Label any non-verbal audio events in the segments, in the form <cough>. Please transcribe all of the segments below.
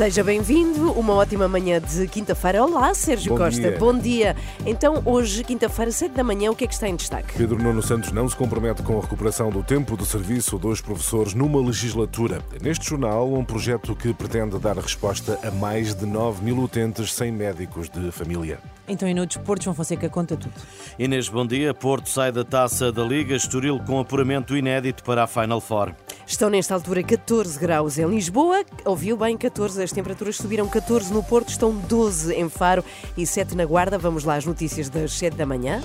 Seja bem-vindo, uma ótima manhã de quinta-feira. Olá, Sérgio Bom Costa, dia. bom dia. Então, hoje, quinta-feira, 7 da manhã, o que é que está em destaque? Pedro Nuno Santos não se compromete com a recuperação do tempo de serviço dos professores numa legislatura. Neste jornal, um projeto que pretende dar resposta a mais de 9 mil utentes sem médicos de família. Então, e no desporto, João Fonseca conta tudo. Inês, bom dia. Porto sai da taça da Liga, Estoril com apuramento inédito para a Final Four. Estão nesta altura 14 graus em Lisboa, ouviu bem 14, as temperaturas subiram 14 no Porto, estão 12 em Faro e 7 na Guarda. Vamos lá às notícias das 7 da manhã.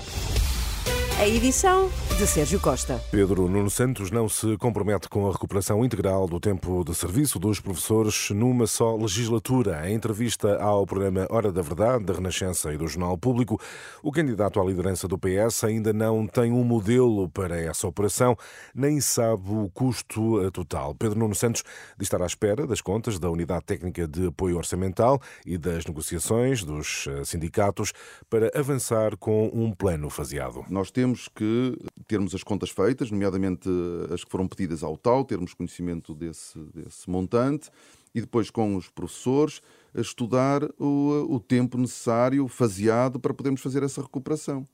A edição de Sérgio Costa. Pedro Nuno Santos não se compromete com a recuperação integral do tempo de serviço dos professores numa só legislatura. Em entrevista ao programa Hora da Verdade, da Renascença e do Jornal Público, o candidato à liderança do PS ainda não tem um modelo para essa operação, nem sabe o custo total. Pedro Nuno Santos diz estar à espera das contas da Unidade Técnica de Apoio Orçamental e das negociações dos sindicatos para avançar com um plano faseado. Nós temos que termos as contas feitas, nomeadamente as que foram pedidas ao TAU, termos conhecimento desse, desse montante e depois com os professores estudar o, o tempo necessário, faseado, para podermos fazer essa recuperação.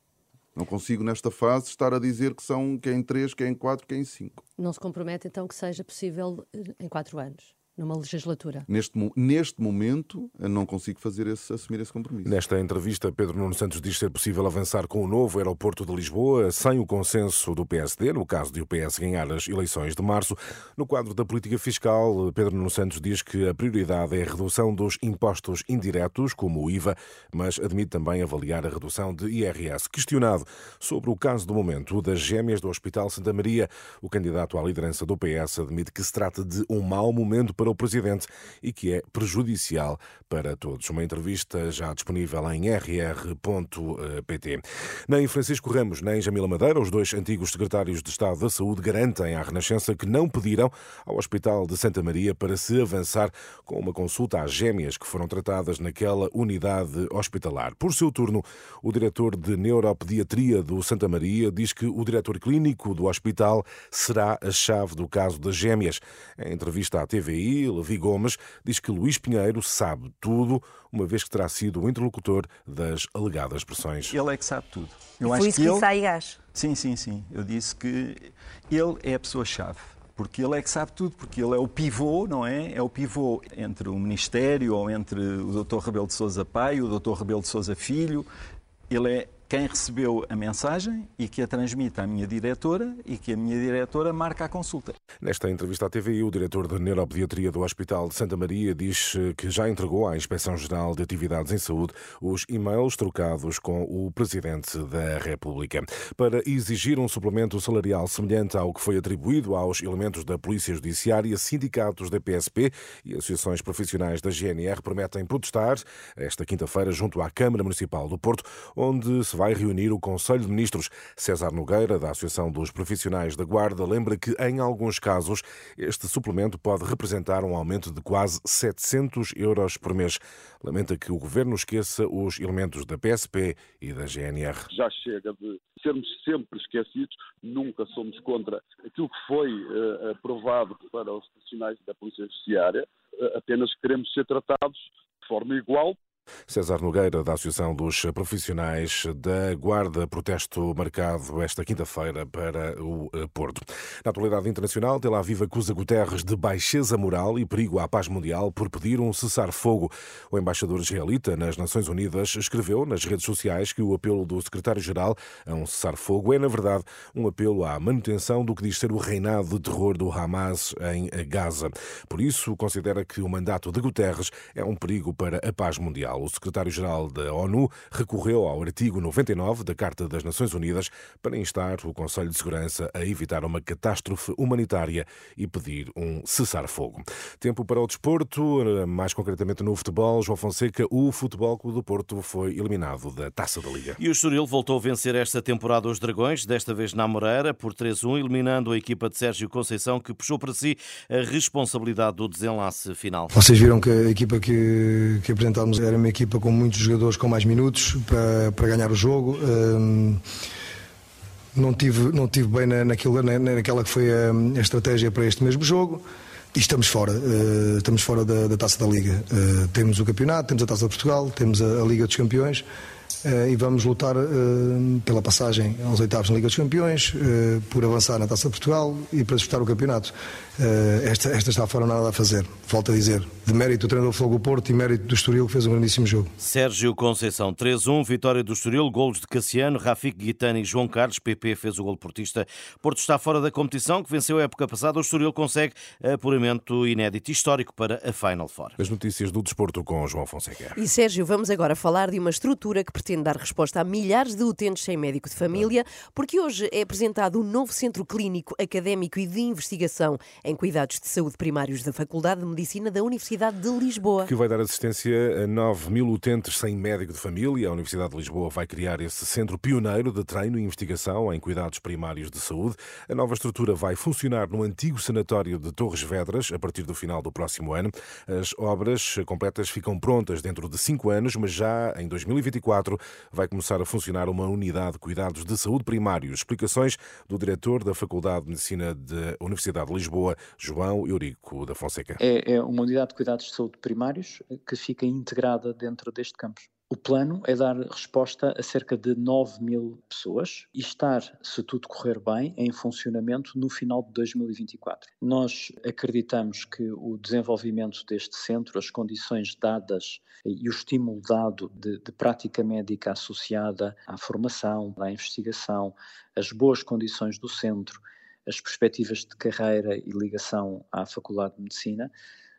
Não consigo, nesta fase, estar a dizer que são que é em 3, que é em 4, que é em 5. Não se compromete então que seja possível eh, em quatro anos, numa legislatura? Neste, neste momento, eu não consigo fazer esse, assumir esse compromisso. Nesta entrevista, Pedro Nuno Santos diz ser possível avançar com o novo aeroporto de Lisboa sem o consenso do PSD, no caso de o PS ganhar as eleições de março. No quadro da política fiscal, Pedro Nuno Santos diz que a prioridade é a redução dos impostos indiretos, como o IVA, mas admite também avaliar a redução de IRS. Questionado sobre o caso do momento das gêmeas do Hospital Santa Maria, o candidato à liderança do PS admite que se trata de um mau momento para o presidente e que é prejudicial para todos. Uma entrevista já disponível em rr.pt. Nem Francisco Ramos nem Jamila Madeira, os dois antigos secretários de Estado da Saúde, garantem à Renascença que não pediram ao Hospital de Santa Maria para se avançar com uma consulta às gêmeas que foram tratadas naquela unidade hospitalar. Por seu turno, o diretor de Neuropediatria do Santa Maria diz que o diretor clínico do hospital será a chave do caso das gêmeas. Em entrevista à TVI, Levi Gomes diz que Luís Pinheiro sabe tudo, uma vez que terá sido o interlocutor das alegadas pressões. Ele é que sabe tudo. Eu Foi acho isso que que ele... disse à. Sim, sim, sim. Eu disse que ele é a pessoa-chave. Porque ele é que sabe tudo, porque ele é o pivô, não é? É o pivô entre o Ministério ou entre o Dr. Rebelo de Sousa Pai e o Dr. Rebelo de Sousa Filho. Ele é quem recebeu a mensagem e que a transmite à minha diretora e que a minha diretora marca a consulta. Nesta entrevista à TVI, o diretor de Neuropediatria do Hospital de Santa Maria diz eh, que já entregou à Inspeção-Geral de Atividades em Saúde os e-mails trocados com o Presidente da República para exigir um suplemento salarial semelhante ao que foi atribuído aos elementos da Polícia Judiciária, sindicatos da PSP e associações profissionais da GNR prometem protestar esta quinta-feira junto à Câmara Municipal do Porto, onde se vai reunir o Conselho de Ministros. César Nogueira, da Associação dos Profissionais da Guarda, lembra que, em alguns casos, este suplemento pode representar um aumento de quase 700 euros por mês. Lamenta que o Governo esqueça os elementos da PSP e da GNR. já chega de sermos sempre esquecidos, nunca somos contra aquilo que foi eh, aprovado para os profissionais da Polícia Judiciária, eh, apenas queremos ser tratados de forma igual César Nogueira, da Associação dos Profissionais da Guarda, protesto marcado esta quinta-feira para o eh, Porto. Na atualidade internacional, Tel Aviv acusa Guterres de baixeza moral e perigo à paz mundial por pedir um cessar-fogo. O embaixador israelita nas Nações Unidas escreveu nas redes sociais que o apelo do secretário-geral a um cessar-fogo é, na verdade, um apelo à manutenção do que diz ser o reinado de terror do Hamas em Gaza. Por isso, considera que o mandato de Guterres é um perigo para a paz mundial. Mundial. O secretário-geral da ONU recorreu ao artigo 99 da Carta das Nações Unidas para instar o Conselho de Segurança a evitar uma catástrofe humanitária e pedir um cessar-fogo. Tempo para o desporto, mais concretamente no futebol. João Fonseca, o Futebol Clube do Porto foi eliminado da Taça da Liga. E o Estoril voltou a vencer esta temporada os Dragões, desta vez na Moreira, por 3-1, eliminando a equipa de Sérgio Conceição, que puxou para si a responsabilidade do desenlace final. Vocês viram que a equipa que, que apresentámos era uma equipa com muitos jogadores com mais minutos para, para ganhar o jogo. Um, não tive, não tive bem na, naquilo, na, naquela que foi a, estratégia para este mesmo jogo. E estamos fora, uh, estamos fora da, da, taça da Liga. Uh, temos o campeonato, temos a taça de Portugal, temos a, a Liga dos Campeões. Uh, e vamos lutar uh, pela passagem aos oitavos na Liga dos Campeões, uh, por avançar na Taça de Portugal e para disputar o campeonato. esta, esta está fora nada a fazer, volto a dizer. De mérito do treinador Fogo Porto e mérito do Estoril, que fez um grandíssimo jogo. Sérgio Conceição, 3-1, vitória do Estoril, golos de Cassiano, Rafik Guitani e João Carlos, PP fez o gol portista. Porto está fora da competição, que venceu a época passada. O Estoril consegue apuramento inédito histórico para a Final Four. As notícias do desporto com João Fonseca. E Sérgio, vamos agora falar de uma estrutura que pretende dar resposta a milhares de utentes sem médico de família, porque hoje é apresentado um novo centro clínico, académico e de investigação em cuidados de saúde primários da Faculdade de Medicina da Universidade de Lisboa. Que vai dar assistência a 9 mil utentes sem médico de família. A Universidade de Lisboa vai criar esse centro pioneiro de treino e investigação em cuidados primários de saúde. A nova estrutura vai funcionar no antigo sanatório de Torres Vedras a partir do final do próximo ano. As obras completas ficam prontas dentro de cinco anos, mas já em 2024 vai começar a funcionar uma unidade de cuidados de saúde primários. Explicações do diretor da Faculdade de Medicina da Universidade de Lisboa, João Eurico da Fonseca. É, é uma unidade de cuidados de saúde primários que fica integrada dentro deste campus. O plano é dar resposta a cerca de 9 mil pessoas e estar, se tudo correr bem, em funcionamento no final de 2024. Nós acreditamos que o desenvolvimento deste centro, as condições dadas e o estímulo dado de, de prática médica associada à formação, à investigação, as boas condições do centro, as perspectivas de carreira e ligação à Faculdade de Medicina,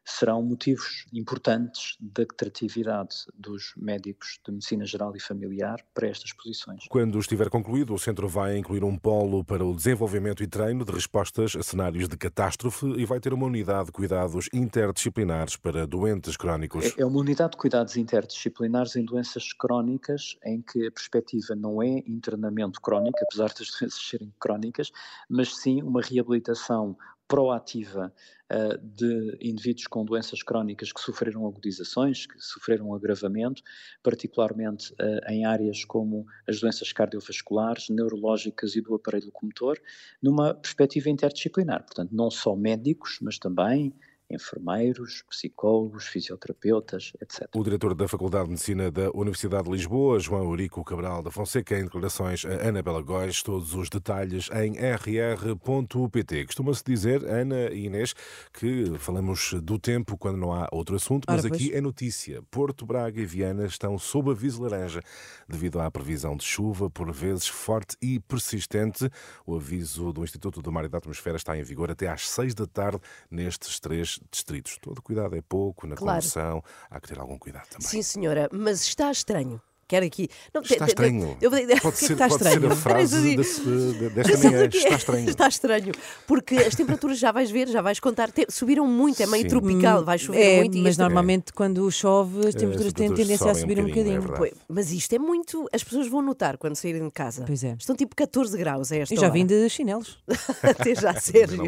serão motivos importantes da atratividade dos médicos de medicina geral e familiar para estas posições. Quando estiver concluído, o centro vai incluir um polo para o desenvolvimento e treino de respostas a cenários de catástrofe e vai ter uma unidade de cuidados interdisciplinares para doentes crónicos. É, é uma unidade de cuidados interdisciplinares em doenças crónicas em que a perspectiva não é internamento crónico, apesar das <laughs> doenças serem crónicas, mas sim uma reabilitação proativa uh, de indivíduos com doenças crónicas que sofreram agudizações, que sofreram agravamento, particularmente uh, em áreas como as doenças cardiovasculares, neurológicas e do aparelho locomotor, numa perspectiva interdisciplinar. Portanto, não só médicos, mas também enfermeiros, psicólogos, fisioterapeutas, etc. O diretor da Faculdade de Medicina da Universidade de Lisboa, João Eurico Cabral da Fonseca, em declarações a Ana Bela Góis, todos os detalhes em rr.pt. Costuma-se dizer, Ana e Inês, que falamos do tempo quando não há outro assunto, mas Ora, aqui é notícia. Porto, Braga e Viana estão sob aviso laranja devido à previsão de chuva, por vezes forte e persistente. O aviso do Instituto do Mar e da Atmosfera está em vigor até às seis da tarde nestes três distritos. Todo cuidado é pouco, na claro. condução há que ter algum cuidado também. Sim, senhora, mas está estranho quer aqui. Não, está estranho. Eu, eu, <laughs> pode ser, está pode estranho. ser a frase desse, desta manhã. Está estranho. Está estranho. Porque as temperaturas já vais ver, já vais contar, subiram muito, é meio Sim. tropical, vai chover é, muito. Mas normalmente é. quando chove as temperaturas é, têm tendência a subir um bocadinho. Um bocadinho. É mas isto é muito. As pessoas vão notar quando saírem de casa. Pois é. Estão tipo 14 graus. É esta eu já hora. vim de chinelos. <laughs> Até já, Sérgio.